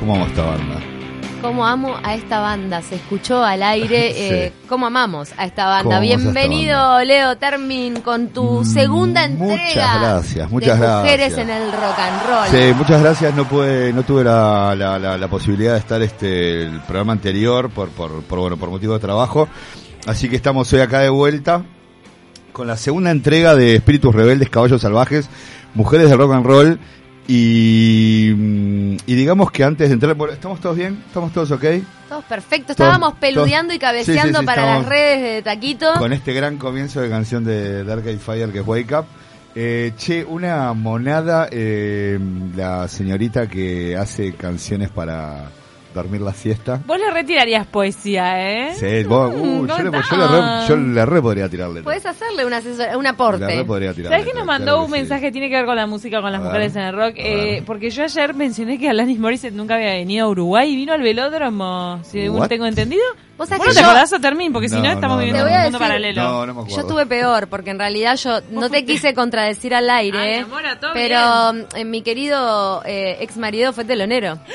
¿Cómo amo esta banda? Cómo amo a esta banda. Se escuchó al aire Sí. eh, cómo amamos a esta banda. a esta Bienvenido, banda. Leo Termin, con tu Mm, segunda muchas entrega. gracias, muchas de gracias. Mujeres en el rock and roll. Sí, muchas gracias. No pude, no tuve la, la, la- la posibilidad de estar este el programa anterior por, por, por bueno por motivo de trabajo. Así que estamos hoy acá de vuelta con la segunda entrega de Espíritus Rebeldes, Caballos Salvajes, Mujeres del Rock and Roll. Y, mm, y digamos que antes de entrar, bueno, ¿estamos todos bien? ¿Estamos todos ok? Todos perfectos. Estábamos peludeando y cabeceando sí, sí, sí, para las redes de Taquito. Con este gran comienzo de canción de Dark Eye Fire que es Wake Up. Eh, che, una monada, eh, la señorita que hace canciones para dormir la siesta. Vos le retirarías poesía, ¿eh? Sí, vos- uh, yo, le, yo le re, yo le re podría tirarle. Puedes hacerle un, asesor, un Le aporte. re podría tirarle. ¿Sabes que nos mandó un mensaje que tiene que ver con la música, con las A mujeres ver, en el rock? Eh, porque yo ayer mencioné que Alanis Morissette nunca había venido a Uruguay y vino al velódromo, si What? tengo entendido. Vos sabés ¿Vos no que te yo- acordás o Termin? Porque si No, estamos no, viviendo no. un mundo decir- paralelo. No, no me acuerdo. Yo tuve peor, porque en realidad yo no te quise contradecir al aire, Ay, amor, a todo pero eh, mi querido eh, ex marido fue telonero.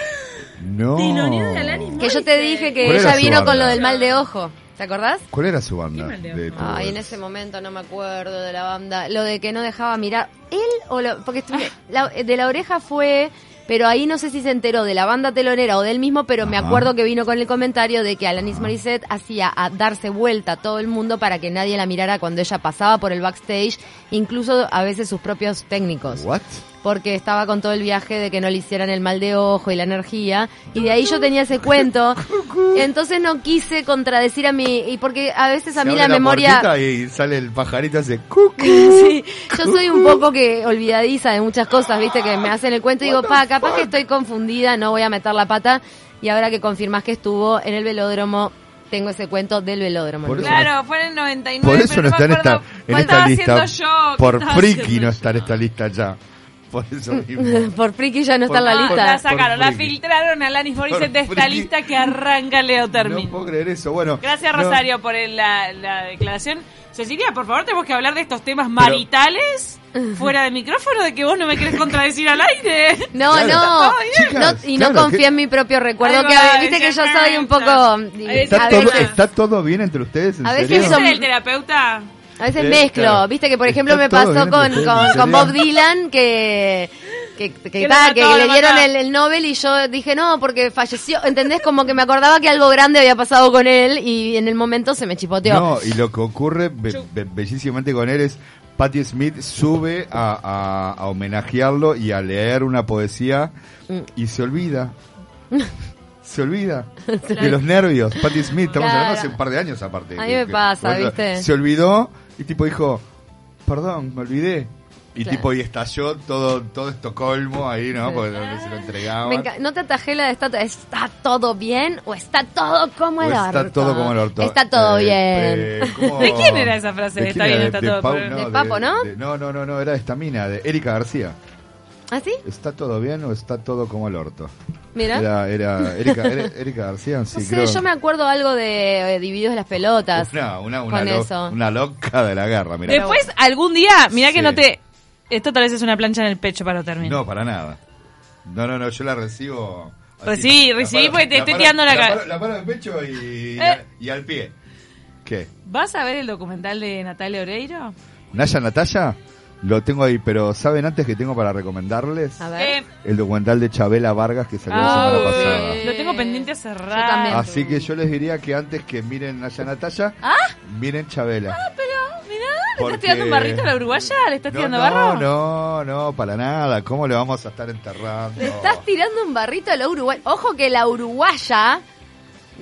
No. De Alanis Que yo te dije que ¿Cuál era ella su vino con banda? lo del mal de ojo. ¿Te acordás? ¿Cuál era su banda? Qué mal de de tu- Ay, en ese momento no me acuerdo de la banda. Lo de que no dejaba mirar. ¿Él o lo.? Porque estuve- la- de la oreja fue. Pero ahí no sé si se enteró de la banda telonera o del mismo, pero me Ajá. acuerdo que vino con el comentario de que Alanis Morissette hacía a darse vuelta a todo el mundo para que nadie la mirara cuando ella pasaba por el backstage, incluso a veces sus propios técnicos ¿What? Porque estaba con todo el viaje de que no le hicieran el mal de ojo y la energía y de ahí yo tenía ese cuento entonces no quise contradecir a mi y porque a veces a Se mí abre la memoria y sale el pajarito hace cucu. Sí, yo soy un poco que olvidadiza de muchas cosas, viste, que me hacen el cuento y digo, pa, capaz que estoy confundida, no voy a meter la pata. Y ahora que confirmás que estuvo en el velódromo, tengo ese cuento del velódromo. Por Claro, fue en el 99. Por eso pero no está en esta, en lista. yo, Por friki no está en esta lista ya. Por eso mismo. Por friki ya no está en la Por- No, lista. la sacaron, Por la filtraron a Alanis Morissette de esta friki. lista que arranca Leo Termin. No puedo creer eso. Bueno. Gracias no, Rosario por el- la, la declaración. Cecilia, por favor, tenemos que hablar de estos temas maritales fuera de micrófono, de que vos no me querés contradecir al aire. No, Claro. no, Chicas, no, y no claro, confío que- en mi propio recuerdo, Ahí que va, viste que yo soy un poco... Ahí ¿Está todo, ¿Está todo bien entre ustedes? ¿En A veces serio? son- ¿Ese es el terapeuta? A veces Eh, mezclo, claro. viste que por ejemplo me pasó con, con, ustedes, con ¿en Bob? Dylan que que, que, Que lo ta, mató, que lo le dieron el, el Nobel y yo dije no porque falleció, ¿entendés? Como que me acordaba que algo grande había pasado con él y en el momento se me chipoteó. No, y lo que ocurre be- be- bellísimamente con él es Patti Smith sube a, a- a homenajearlo y a leer una poesía Mm. y se olvida. Se olvida de los nervios. Patti Smith, estamos Claro. hablando hace un par de años aparte. A mí me que- pasa, ¿viste? Se olvidó y tipo dijo, perdón, me olvidé. Y Claro. tipo, y estalló todo, todo Estocolmo ahí, ¿no? Porque no se lo entregaban. No te atajé la de está, ¿está todo bien o está todo como el orto? está todo como el orto. Está todo Eh, bien. eh, ¿cómo- ¿De quién era esa frase? ¿De Está quién bien, era? está de todo Pau- bien. De Papo, ¿no? de- no, no, no, no, era de esta mina, de Erika García. ¿Ah, sí? ¿Está todo bien o está todo como el orto? Mira. Era, era Erika, era- Erika García, sí, no sé, creo. yo me acuerdo algo de eh, Divididos de las pelotas. Una, una, una, con lo- eso. una loca de la guerra, mira. Después, algún día, mirá que Sí. no te... Esto tal vez es una plancha en el pecho para terminar. No, para nada. No, no, no, yo la recibo. así. Recibí, La recibí paro- porque te estoy paro- tirando la ca- paro- La paro en el pecho y, Eh. y al pie. ¿Qué? ¿Vas a ver el documental de Natalia Oreiro? ¿Naya Natalia? Lo tengo ahí, pero ¿saben antes que tengo para recomendarles? A ver. Eh, El documental de Chabela Vargas que salió la ah, semana pasada. Lo tengo pendiente hace rato. también. Así que yo les diría que antes que miren Naya Natalia, ¿Ah? miren Chabela. Pero, mirá, ¿le Porque- estás tirando un barrito a la uruguaya? ¿Le estás No, tirando no, barro? no, no, para nada. ¿Cómo le vamos a estar enterrando? Le estás tirando un barrito a la uruguaya. Ojo que la uruguaya,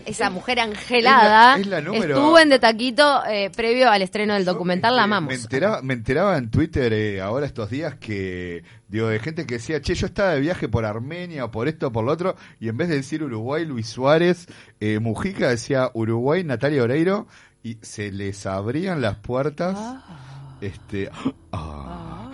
esa mujer angelada, es la- es la número- estuvo en De Taquito eh, previo al estreno del documental La Amamos. Me enteraba, me enteraba en Twitter eh, ahora estos días que, digo, de gente que decía, che, yo estaba de viaje por Armenia o por esto o por lo otro, y en vez de decir Uruguay, Luis Suárez, eh, Mujica decía Uruguay, Natalia Oreiro, y se les abrían las puertas, este, ah,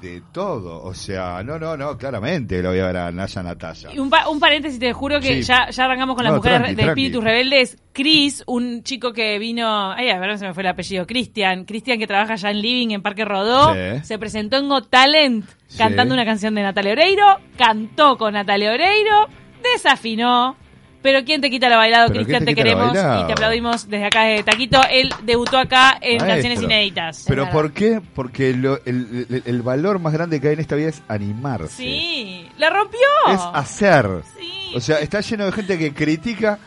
de todo. O sea, no, no, no, claramente lo voy a ver a Naya Natalia. Y Un, pa- un paréntesis, te juro que Sí. ya, ya arrancamos con las No, mujeres tranqui, de tranqui. Espíritus Rebeldes. Chris, un chico que vino, ay, a ver, se me fue el apellido, Cristian. Cristian que trabaja ya en Living, en Parque Rodó. Sí. Se presentó en Got Talent Sí. cantando una canción de Natalia Oreiro. Cantó con Natalia Oreiro. desafinó. Pero ¿quién te quita la bailado, Cristian? ¿quién Te queremos y te aplaudimos desde acá de Taquito. Él debutó acá en Maestro. Canciones Inéditas. Pero. ¿por qué? Porque lo- el, el- el valor más grande que hay en esta vida es animarse. Sí, la rompió. Es hacer. Sí. O sea, está lleno de gente que critica.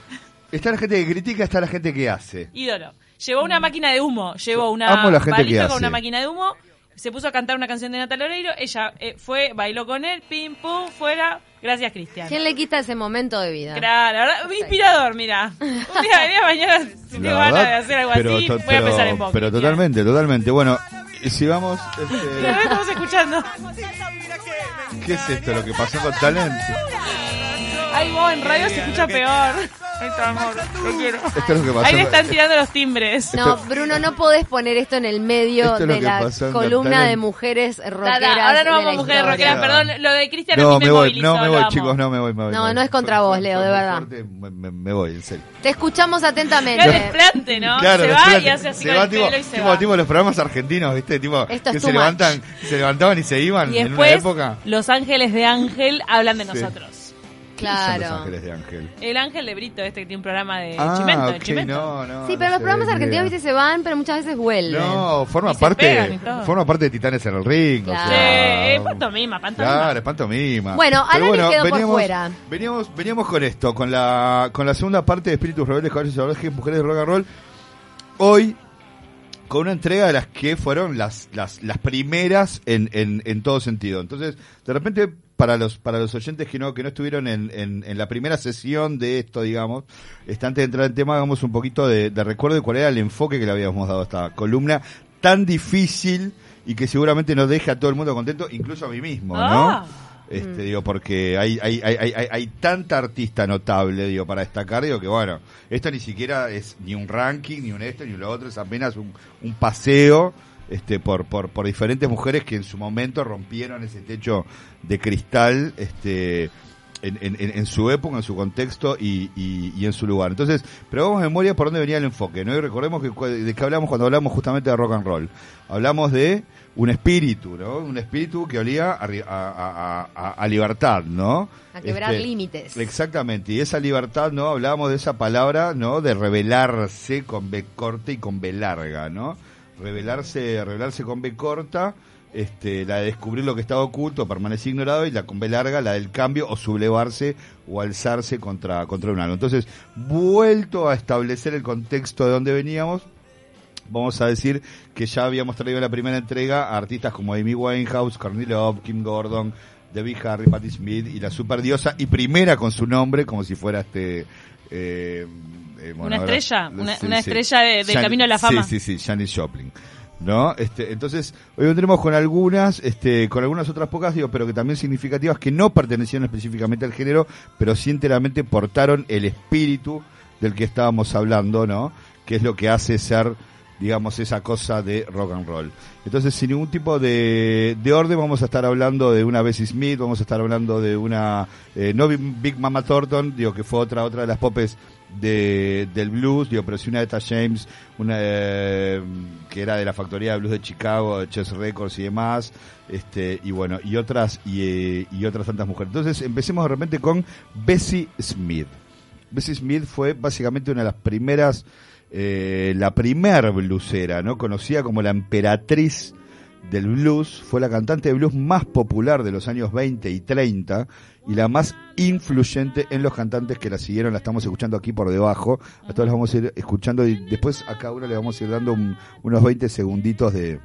Está la gente que critica, está la gente que hace. ídolo. Llevó una máquina de humo, llevó una Amo la gente que valija con hace. una máquina de humo, se puso a cantar una canción de Natalia Oreiro, ella eh, fue, bailó con él, pim, pum, fuera. Gracias, Cristian. ¿Quién le quita ese momento de vida? Claro, la verdad, inspirador, mira. Un día, día mañana, si tengo ganas de hacer algo pero así, voy a pensar en vos. Pero Cristian. totalmente, totalmente. Bueno, y si vamos... Este, estamos escuchando. ¿Qué es esto? Lo que pasó con Talent. Ay, vos en radio se escucha peor. Esto, amor, te quiero. Esto es lo que pasó. Ahí le están tirando los timbres. No, Bruno, no podés poner esto en el medio Esto es lo de que la pasó en columna de mujeres Da, rockeras. da, ahora no de la vamos mujeres historia. rockeras, perdón. Lo de Cristian a No, mí me, voy, movilizó, no me lo voy, amo. chicos, no me voy, me voy. No, me no es contra vos, Leo, fue de muy verdad. fuerte, Me, me- me voy, en serio. Te escuchamos atentamente. Qué desplante, ¿no? Claro, se va y hace así Se con va el tipo, pelo y se tipo, va. tipo los programas argentinos, ¿viste? Tipo, Esto es que too se much. levantan, se levantaban y se iban Y en una después, época. los ángeles de Ángel hablan de Sí. nosotros. ¿Quiénes son Los Claro. Ángeles de Ángel. El Ángel de Brito, este que tiene un programa de Ah, Chimento. no, no. Sí, no pero los programas ni argentinos, idea. viste, se van, pero muchas veces vuelven. No, forma Y parte, forma parte de Titanes en el Ring. Claro. O Sí, sea, eh, pantomima, pantomima. Claro, es pantomima. Bueno, Pero Alanis quedó por fuera. Veníamos, veníamos con esto, con la, con la segunda parte de Espíritus Rebeldes, Caballos Salvajes, Mujeres de Rock and Roll. Hoy, con una entrega de las que fueron las, las, las primeras en, en, en todo sentido. Entonces, de repente, para los, para los oyentes que no, que no estuvieron en, en, en la primera sesión de esto, digamos, antes de entrar en tema, hagamos un poquito de, de recuerdo de cuál era el enfoque que le habíamos dado a esta columna tan difícil y que seguramente nos deja a todo el mundo contento, incluso a mí mismo, ¿no? Ah. Este, digo, porque hay, hay, hay, hay, hay, hay tanta artista notable, digo, para destacar, digo, que bueno, esto ni siquiera es ni un ranking, ni un esto, ni lo otro, es apenas un, un paseo, este, por, por, por diferentes mujeres que en su momento rompieron ese techo de cristal, este, en, en, en- en su época, en su contexto y, y, y en su lugar. Entonces, pero vamos a memoria por dónde venía el enfoque, ¿no? Y recordemos que, de qué hablamos cuando hablamos justamente de rock and roll. Hablamos de un espíritu, ¿no? Un espíritu que olía a, ri- a, a- a- a libertad, ¿no? A quebrar Este, límites. Exactamente, y esa libertad, ¿no? Hablábamos de esa palabra, ¿no? De revelarse con B corta y con B larga, ¿no? Revelarse, revelarse con B corta, este, la de descubrir lo que estaba oculto, permanecer ignorado, y la con B larga, la del cambio, o sublevarse o alzarse contra, contra un algo. Entonces, vuelto a establecer el contexto de donde veníamos, vamos a decir que ya habíamos traído en la primera entrega a artistas como Amy Winehouse, Courtney Love, Kim Gordon, Debbie Harry, Patti Smith y la superdiosa y primera con su nombre como si fuera este eh, eh, bueno, Una ahora- estrella, una- una estrella de- del Jan- Camino a la Fama. Sí, sí, sí, Janis Joplin. ¿No? Este, entonces, hoy vendremos con algunas, este, con algunas otras pocas, digo, pero que también significativas, que no pertenecían específicamente al género, pero sí enteramente portaron el espíritu del que estábamos hablando, ¿no? Que es lo que hace ser, digamos, esa cosa de rock and roll. Entonces, sin ningún tipo de, de orden, vamos a estar hablando de una Bessie Smith, vamos a estar hablando de una, eh, no Big Mama Thornton, digo, que fue otra, otra de las popes de, del blues, digo, pero sí una de Etta James, una eh, que era de la factoría de blues de Chicago, de Chess Records y demás, este, y bueno, y otras, y, eh, y otras tantas mujeres. Entonces, empecemos de repente con Bessie Smith. Bessie Smith fue básicamente una de las primeras, eh, la primer blusera, ¿no? Conocida como la emperatriz del blues, fue la cantante de blues más popular de los años 20 y 30 y la más influyente en los cantantes que la siguieron, la estamos escuchando aquí por debajo, a todos las vamos a ir escuchando y después a cada uno le vamos a ir dando un- unos 20 segunditos de,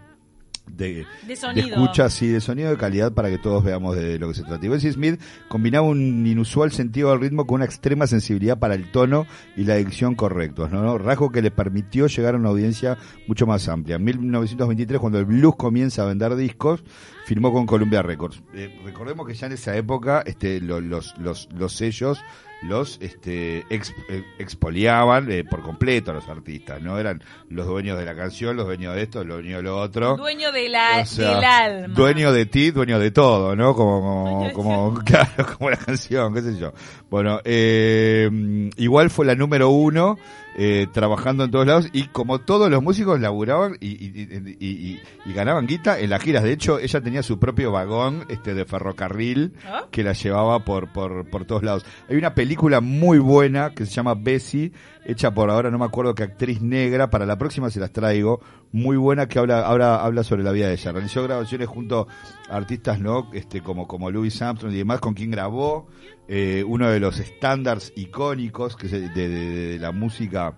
de, De de escucha, sí, de sonido de calidad para que todos veamos de lo que se trata. Y Bessie Smith combinaba un inusual sentido del ritmo con una extrema sensibilidad para el tono y la dicción correctos, ¿no? Rasgo que le permitió llegar a una audiencia mucho más amplia. En 1923, cuando el blues comienza a vender discos, firmó con Columbia Records. Eh, recordemos que ya en esa época este, lo- los, los, los sellos los este, ex- eh, expoliaban eh, por completo a los artistas, ¿no? Eran los dueños de la canción, los dueños de esto, los dueños de lo otro. Dueño de la, O sea, del alma. Dueño de ti, dueño de todo, ¿no? Como, como, claro, como la canción, qué sé yo. Bueno, eh, igual fue la número uno eh, trabajando en todos lados y como todos los músicos laburaban y, y, y, y- y ganaban guita en las giras. De hecho, ella tenía su propio vagón este de ferrocarril ¿Ah? que la llevaba por, por, por todos lados. Hay una película muy buena que se llama Bessie, hecha por ahora no me acuerdo qué actriz negra, para la próxima se las traigo, muy buena que habla, habla, habla sobre la vida de ella. Realizó grabaciones junto a artistas no este como, como Louis Armstrong y demás, con quien grabó eh, uno de los estándares icónicos que se- de, de- de la música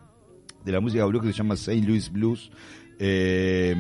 de la música blues que se llama St. Louis Blues. eh,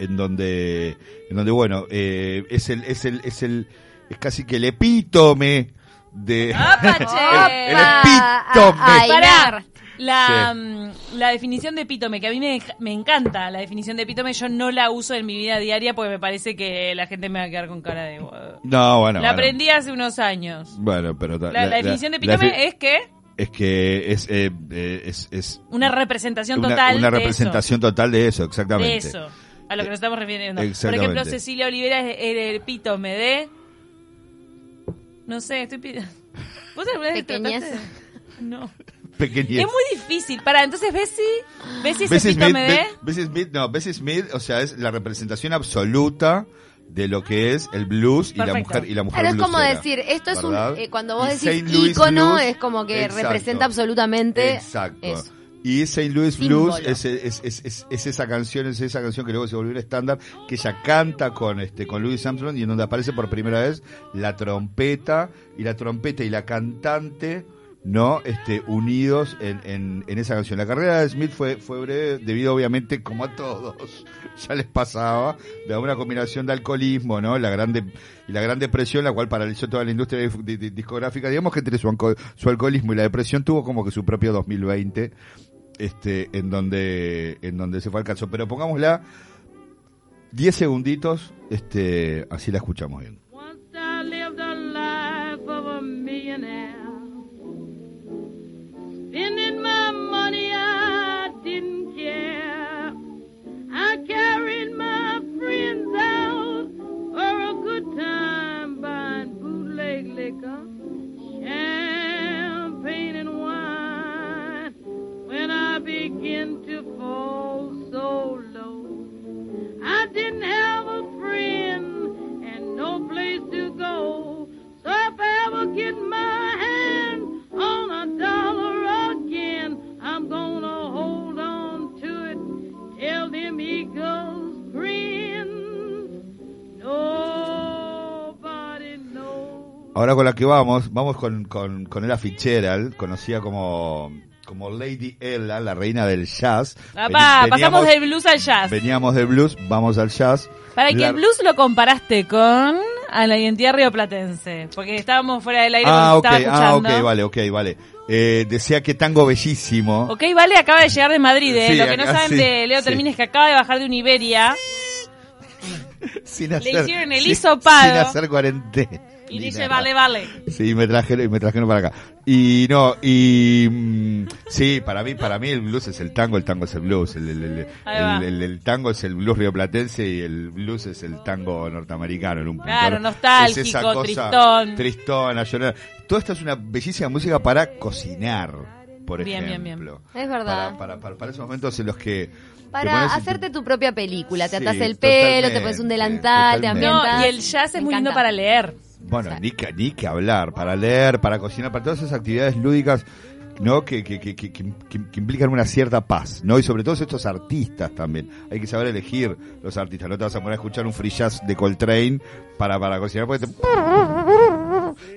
en donde en donde bueno eh, es el es el es el es casi que el epítome de ¡Apa, che! el epítome Ah, Ay, Pará. La, Sí. mm, la definición de epítome, que a mí me, me encanta la definición de epítome, yo no la uso en mi vida diaria porque me parece que la gente me va a quedar con cara de... No bueno la bueno. aprendí hace unos años. bueno pero La, la definición de epítome es que es que es eh, eh, es, es una representación una, total una de representación total de eso exactamente De eso. A lo que nos estamos refiriendo. Por Exactamente. ejemplo, Cecilia Olivera es el epítome de... No sé, estoy pidiendo... ¿Vos alguna vez Pequeñez. trataste? No. Pequeñez Es muy difícil. Para, entonces Bessie, Bessie es Bessie Smith, de... Be- Bessie Smith, no, Bessie Smith, o sea, es la representación absoluta de lo que es el blues y la mujer y la mujer Claro, es como decir, esto es un. eh, cuando vos Y decís ícono, Blues, es como que exacto, representa absolutamente. Exacto. eso. Y St. Louis Símbolo. Blues es, es, es, es, es esa canción, es esa canción que luego se volvió un estándar, que ella canta con este con Louis Armstrong y en donde aparece por primera vez la trompeta y la trompeta y la cantante no este unidos en, en, esa canción. La carrera de Smith fue, fue breve debido obviamente como a todos, ya les pasaba, de una combinación de alcoholismo, ¿no? La grande y la gran depresión, la cual paralizó toda la industria discográfica. Digamos que entre su, su alcoholismo y la depresión tuvo como que su propio 2020 este en donde en donde se fue al caso pero pongámosla 10 segunditos este así la escuchamos bien ahora con la que vamos vamos con con, con Ella Fitzgerald conocida como como Lady Ella la reina del jazz Papá, Veni- pasamos veníamos- del blues al jazz. veníamos del blues vamos al jazz Para que La- el blues lo comparaste con a la identidad rioplatense. Porque estábamos fuera del aire ah cuando estaba ah escuchando. ok vale ok vale eh, decía que tango bellísimo Ok, vale, acaba de llegar de Madrid. ¿eh? Sí, Lo que no saben sí, de Leo sí. Termines es que acaba de bajar de un Iberia sin Le hicieron el sin- hisopado. sin hacer cuarentena y Ni dice, nada. vale, vale. Sí, me trajeron, y me trajeron para acá. Y no, y mm, sí, para mí, para mí el blues es el tango, el tango es el blues, el, el, el, Ahí va. el- el- el tango es el blues rioplatense y el blues es el tango norteamericano en un punto. Claro, ¿no? nostálgico, Es esa cosa tristón. Tristona, llorar. Toda esta es una bellísima música para cocinar, por Bien, bien, ejemplo. bien. Es verdad. Para, para, para, para esos momentos en los que... te Para pones en hacerte tu propia película. Te Sí, atas el pelo, te totalmente, pones un delantal, te totalmente. No, ambientas. y el jazz Me es muy lindo encanta. para leer. Bueno, ni que, ni que hablar, para leer, para cocinar, para todas esas actividades lúdicas, ¿no? Que, que, que, que, que- que implican una cierta paz, ¿no? Y sobre todo estos artistas también. Hay que saber elegir los artistas. No te vas a poner a escuchar un free jazz de Coltrane para, para cocinar porque te,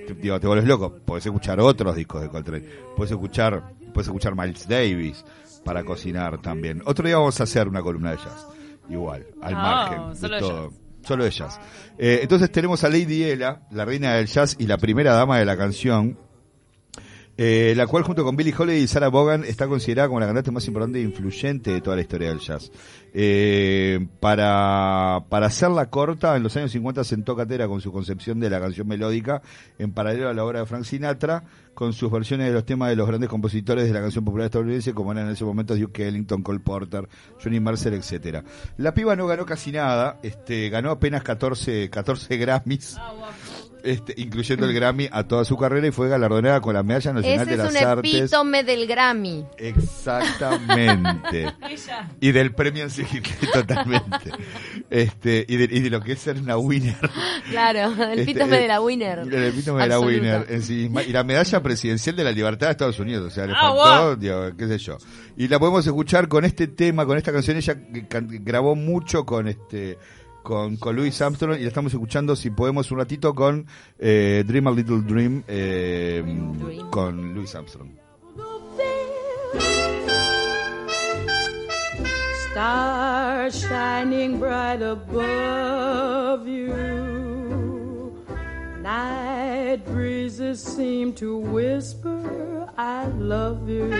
te, digo, te vuelves loco. Puedes escuchar otros discos de Coltrane. Puedes escuchar, puedes escuchar Miles Davis para cocinar también. Otro día vamos a hacer una columna de jazz. Igual, al Oh, margen de todo. jazz. Solo jazz. Eh, entonces tenemos a Lady Ella, la reina del jazz y la primera dama de la canción, eh, la cual junto con Billie Holiday y Sarah Vaughan está considerada como la cantante más importante e influyente de toda la historia del jazz. Eh, para, para hacerla corta, en los años 50 sentó cátedra con su concepción de la canción melódica, en paralelo a la obra de Frank Sinatra, con sus versiones de los temas de los grandes compositores de la canción popular estadounidense, como eran en ese momento Duke Ellington, Cole Porter, Johnny Mercer, etcétera. La piba no ganó casi nada, este, ganó apenas 14, 14 Grammys. Este, incluyendo el Grammy a toda su carrera y fue galardonada con la Medalla Nacional Ese de es las un Artes. epítome del Grammy. Exactamente. Y del premio en sí, totalmente. Este, y de, y de lo que es ser una winner. Claro, el Este, epítome eh, de la winner. El epítome de la winner en sí misma. Y la medalla presidencial de la libertad de Estados Unidos. O sea, le Ah, faltó, wow. digo, qué sé yo. Y la podemos escuchar con este tema, con esta canción. Ella grabó mucho con este con, con Louis Armstrong y la estamos escuchando si podemos un ratito con eh, Dream a Little Dream eh, Dream. con Louis Armstrong. Stars shining bright above you. Night breezes seem to whisper, I love you.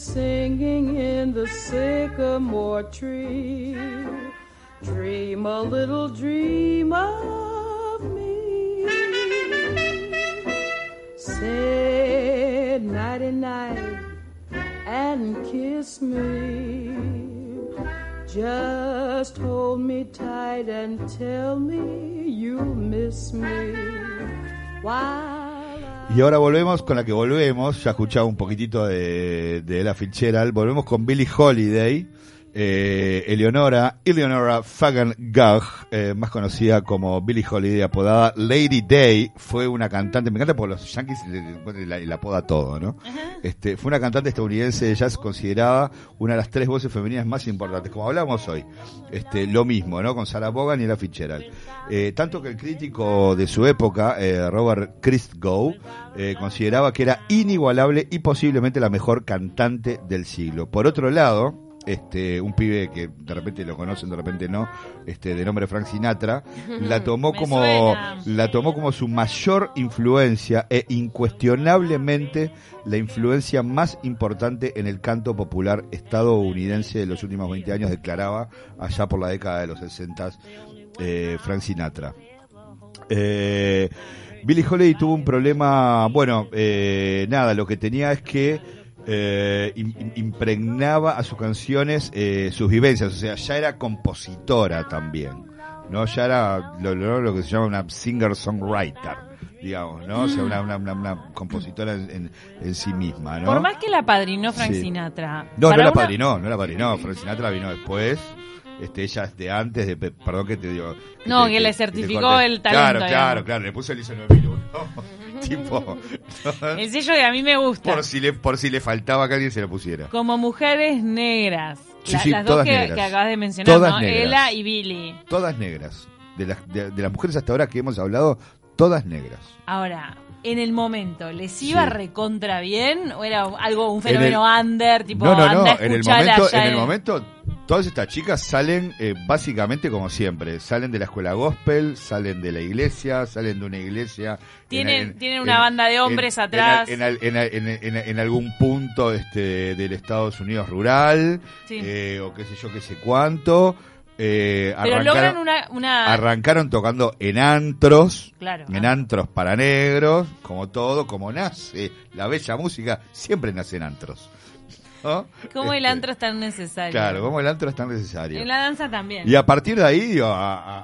Singing in the sycamore tree. Dream a little dream of me. Say nighty night and kiss me. Just hold me tight and tell me you miss me. I Y ahora volvemos con la que volvemos, ya escuchaba un poquitito de, Ella Fitzgerald, volvemos con Billie Holiday, eh, Eleonora, Eleonora Fagan Gugh, eh, más conocida como Billie Holiday, apodada Lady Day, fue una cantante, me encanta porque los yankees le, le- la, la apoda todo, ¿no? Este, fue una cantante estadounidense de jazz considerada una de las tres voces femeninas más importantes, como hablamos hoy. Este, lo mismo, ¿no? Con Sarah Vaughan y Ella Fitzgerald. Eh, tanto que el crítico de su época, eh, Robert Christgau, consideraba que era inigualable y posiblemente la mejor cantante del siglo. Por otro lado, este, un pibe que de repente lo conocen, de repente no, este, de nombre Frank Sinatra, la tomó como, suena. la tomó como su mayor influencia e incuestionablemente la influencia más importante en el canto popular estadounidense de los últimos 20 años, declaraba allá por la década de los 60 eh, Frank Sinatra. Eh, Billie Holiday tuvo un problema, bueno, eh, nada, lo que tenía es que eh, im- im- impregnaba a sus canciones eh, sus vivencias, o sea, ya era compositora también, ¿no? Ya era lo, lo- lo que se llama una singer-songwriter, digamos, ¿no? O sea, una, una, una- una compositora en, en- en sí misma, ¿no? Por más que la padrinó Frank Sí. Sinatra. No, no la padrinó, no la padrinó. Frank Sinatra vino después. Este, ella es de antes, de, pe- perdón que te digo. No, te- que le certificó el talento, Claro, digamos. claro, claro. Le puso el ISO 9001. tipo, ¿no? El sello que a mí me gusta. por si le por si le faltaba que alguien se lo pusiera. Como mujeres negras. Sí, La- sí, las dos que, acabas de mencionar, Todas ¿no? negras. Ella y Billy. Todas negras. De las, de, de las mujeres hasta ahora que hemos hablado, todas negras. Ahora, en el momento, ¿les iba Sí. recontra bien? ¿O era algo, un En fenómeno under? Tipo, no, no, no. anda En el momento, en el momento, todas estas chicas salen eh, básicamente como siempre. Salen de la escuela gospel, salen de la iglesia, salen de una iglesia. Tienen- tienen una banda de hombres atrás. En, al- en al- en- en- en- en algún punto este, del Estados Unidos rural, Sí. eh, o qué sé yo, qué sé cuánto. Eh, Pero arrancaron- logran una... una Arrancaron tocando en antros, Claro. en antros para negros, como todo, como nace la bella música, siempre nace en antros. ¿no? ¿Cómo el Este, antro es tan necesario? Claro, como el antro es tan necesario. En la danza también. Y a partir de ahí, digo, a, a-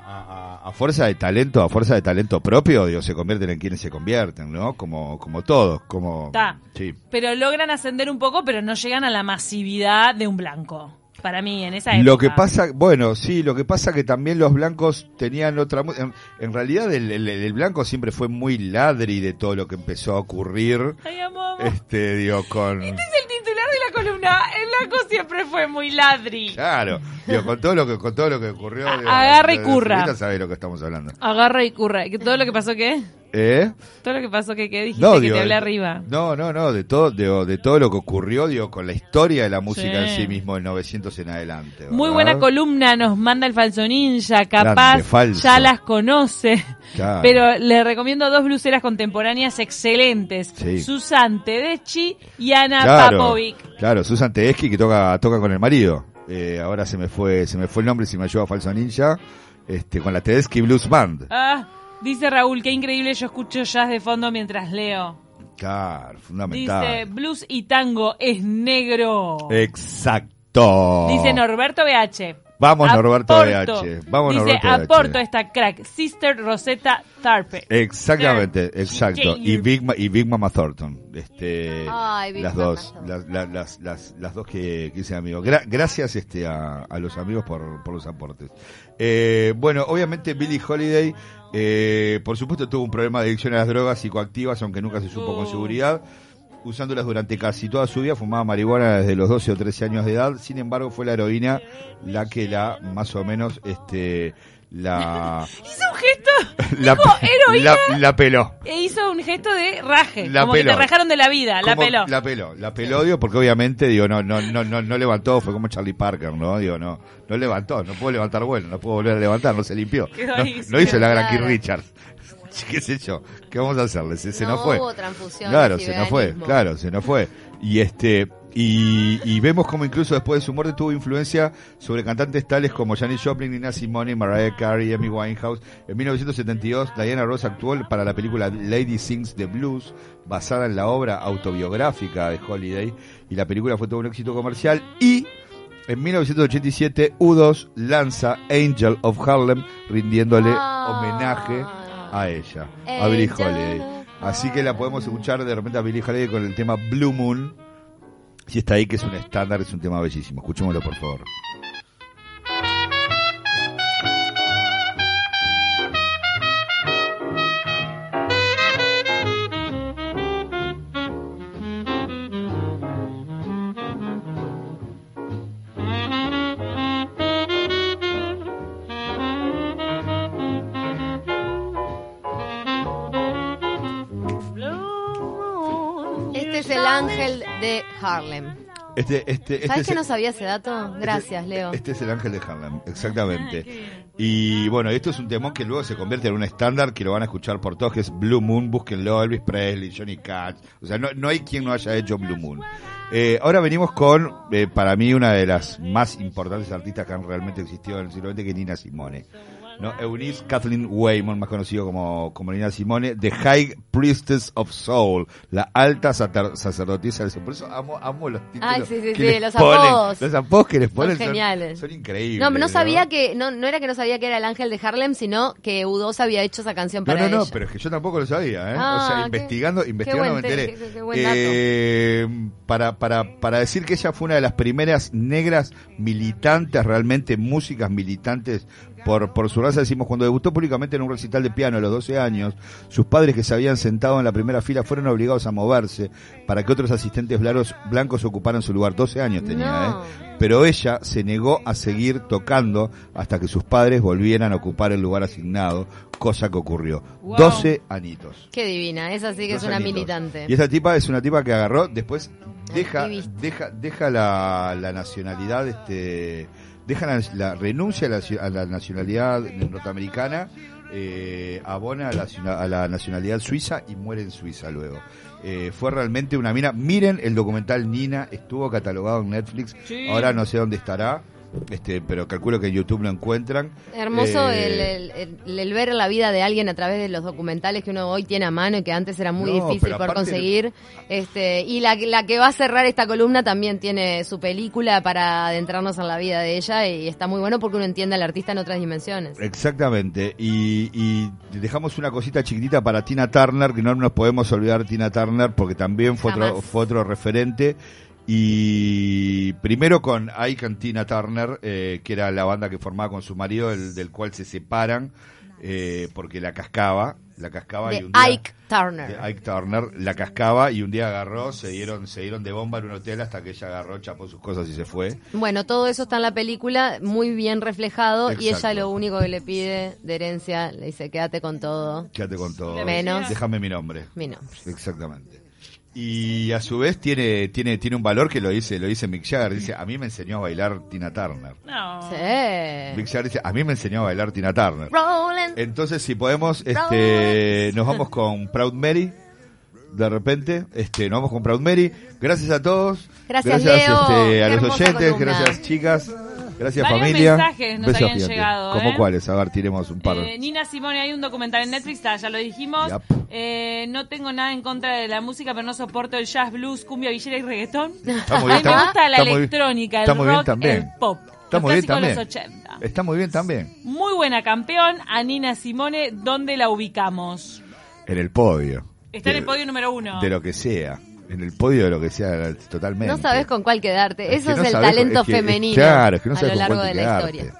a- a fuerza de talento, a fuerza de talento propio, digo, se convierten en quienes se convierten, ¿no? Como, como todos, como... Ta. Sí. Pero logran ascender un poco, pero no llegan a la masividad de un blanco. Para mí, en esa época. Lo que pasa, bueno, sí, lo que pasa que también los blancos tenían otra... En, en realidad el, el- el blanco siempre fue muy ladri de todo lo que empezó a ocurrir, Ay, amo. este, digo, con... Este es el titular de la columna. El blanco siempre fue muy ladri. Claro, digo, con todo lo que, con todo lo que ocurrió... Digo, agarra y curra. ahorita sabés lo que estamos hablando. Agarra y curra. ¿Que ¿Todo lo que pasó qué? ¿Eh? Todo lo que pasó que qué dijiste No, que digo, te hablé de- arriba. No, no, no, de todo, de, de todo lo que ocurrió, digo, con la historia de la música Sí. en sí mismo, del 900 en adelante. Muy buena columna nos manda el falso ninja, capaz Grande, ya las conoce. Claro. Pero le recomiendo dos bluseras contemporáneas excelentes. Sí. Susan Tedeschi y Ana Claro, Papovic. claro, Susan Tedeschi que toca, toca con el marido. Eh, ahora se me fue, se me fue el nombre si me ayuda Falso Ninja, este, con la Tedeschi Blues Band. Ah, dice Raúl, qué increíble, yo escucho jazz de fondo mientras leo. Claro, Dice, fundamental. blues y tango es negro. Exacto. Dice Norberto BH. Vamos, Norberto. BH. Vamos, Dice, Norberto BH. aporto esta crack, Sister Rosetta Tarpe. Exactamente, exacto. Y Big, Ma- y Big Mama Thornton. Este, Ay, Big las Mama dos, Thornton. las, las, las, las, las dos que, que hice amigos. Gra- gracias este, a, a los amigos por, por los aportes. Eh, bueno, obviamente Billie Holiday, eh, por supuesto tuvo un problema de adicción a las drogas psicoactivas, aunque nunca se supo con Oh. seguridad. Usándolas durante casi toda su vida, fumaba marihuana desde los 12 o 13 años de edad. Sin embargo, fue la heroína la que la, más o menos, este, la, Hizo un gesto, la, dijo heroína la, la peló. e hizo un gesto de raje. La como que peló. te rajaron de la vida, la Como- peló. La peló, la peló, digo, porque obviamente, digo, no, no, no, no, no levantó, fue como Charlie Parker, ¿no? Digo, no, no levantó, no puedo levantar bueno, no puedo volver a levantar, no se limpió. No, no hizo la gran. Keith Richards. ¿Qué sé yo? ¿Qué vamos a hacerle? Se, se no nos fue. hubo transfusión. Claro, se nos fue, claro, se nos fue. Y este, y, y vemos como incluso después de su muerte tuvo influencia sobre cantantes tales como Janis Joplin, Nina Simone, Mariah Carey, Amy Winehouse. En 1972, Diana Ross actuó para la película Lady Sings the Blues, basada en la obra autobiográfica de Holiday, y la película fue todo un éxito comercial. Y en 1987, U2 lanza Angel of Harlem, rindiéndole Ah. homenaje a ella, a Billie Holiday. Así que la podemos escuchar de repente a Billie Holiday con el tema Blue Moon. Si está ahí, que es un estándar, es un tema bellísimo. Escuchémoslo, por favor. Ángel de Harlem. Este, este, este ¿Sabes es que el- no sabía ese dato? Gracias, Leo. Este es el ángel de Harlem, exactamente. Y bueno, esto es un temón que luego se convierte en un estándar que lo van a escuchar por todos, que es Blue Moon, búsquenlo, Elvis Presley, Johnny Cash. O sea, no, no hay quien no haya hecho Blue Moon. Eh, ahora venimos con, eh, para mí, una de las más importantes artistas que han realmente existido en el siglo XX, que es Nina Simone. ¿No? Eunice Kathleen Waymon, más conocido como, como Nina Simone, The High Priestess of Soul, la alta sacer- sacerdotisa del soul. Por eso amo, amo los títulos Ay, sí, sí, que sí, los ponen. apodos. Los apodos que les Son ponen geniales. son increíbles. No, no sabía que, no, no era que no sabía que era el ángel de Harlem, sino que U2 había hecho esa canción No, para no, no, ella. pero es que yo tampoco lo sabía, ¿eh? Ah, o sea, qué- investigando, investigando me enteré. te- qué- qué buen dato. Eh, para, para, para decir que ella fue una de las primeras negras militantes, realmente músicas militantes por, por su raza, decimos, cuando debutó públicamente en un recital de piano a los 12 años, sus padres que se habían sentado en la primera fila fueron obligados a moverse para que otros asistentes blancos, blancos ocuparan su lugar. 12 años tenía, No. ¿eh? Pero ella se negó a seguir tocando hasta que sus padres volvieran a ocupar el lugar asignado, cosa que ocurrió. Wow. 12 anitos. Qué divina, esa sí que es una militante. Y esta tipa es una tipa que agarró, después deja, Activista. deja, deja la, la nacionalidad, este, deja la, renuncia a la, a la nacionalidad norteamericana, eh, abona a la, a la nacionalidad suiza y muere en Suiza luego. Eh, fue realmente una mina. Miren el documental Nina, estuvo catalogado en Netflix. Sí. Ahora no sé dónde estará, este, pero calculo que en YouTube lo encuentran. Hermoso Eh, el, el- el- el ver la vida de alguien a través de los documentales que uno hoy tiene a mano y que antes era muy No, difícil aparte- conseguir. Este, y la, la que va a cerrar esta columna también tiene su película para adentrarnos en la vida de ella y está muy bueno porque uno entiende al artista en otras dimensiones. Exactamente, y, y dejamos una cosita chiquitita para Tina Turner, que no nos podemos olvidar Tina Turner porque también fue otro, fue otro referente. Y primero con Ike and Tina Turner, eh, que era la banda que formaba con su marido, el, del cual se separan eh, porque la cascaba, la cascaba y un día- Ike Turner. de Ike Turner la cascaba y un día agarró, se dieron, se dieron de bomba en un hotel hasta que ella agarró, chapó sus cosas y se fue. Bueno, todo eso está en la película, muy bien reflejado, y ella lo único que le pide de herencia, le dice, quédate con todo, Quédate con todo. Menos. Déjame mi nombre. mi nombre. Exactamente. Y a su vez tiene, tiene, tiene un valor que lo dice, lo dice Mick Jagger. Dice, a mí me enseñó a bailar Tina Turner. No. Mick Sí. Jagger dice, a mí me enseñó a bailar Tina Turner. Rollin'. Entonces, si podemos, este, nos vamos con Proud Mary. De repente, este, nos vamos con Proud Mary. Gracias a todos. Gracias, Leo. este, a Qué los oyentes. columna. Gracias, chicas. Gracias, Varios familia. mensajes nos Besos habían llegado, ¿Cómo ¿eh? cuáles? A ver, tiremos un par. Eh, Nina Simone, hay un documental en Netflix, ya lo dijimos. Yep. Eh, no tengo nada en contra de la música, pero no soporto el jazz, blues, cumbia, villera y reggaetón. Está muy a bien, me gusta la muy electrónica, el muy bien rock, también. el pop. Está muy bien también. los 80. Está muy bien también. Muy buena campeón, a Nina Simone, ¿dónde la ubicamos? En el podio. Está en el podio número uno. De lo que sea. En el podio de lo que sea, totalmente. No sabes con cuál quedarte. Es Eso que es no el talento es que- es- femenino claro, es que no a lo con largo cuál de la quedarte. historia.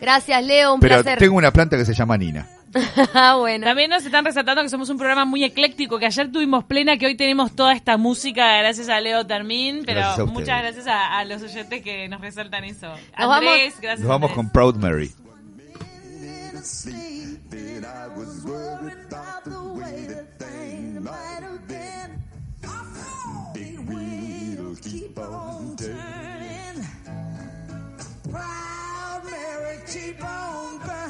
Gracias, Leo. Un Pero placer. tengo una planta que se llama Nina. Ah, bueno. También nos están resaltando que somos un programa muy ecléctico, que ayer tuvimos plena, que hoy tenemos toda esta música gracias a Leo Termín, pero Gracias muchas gracias a, a los oyentes que nos resaltan eso. Nos Andrés, vamos- gracias. Nos vamos Andrés. con Proud Mary. Proud Mary, keep on burning.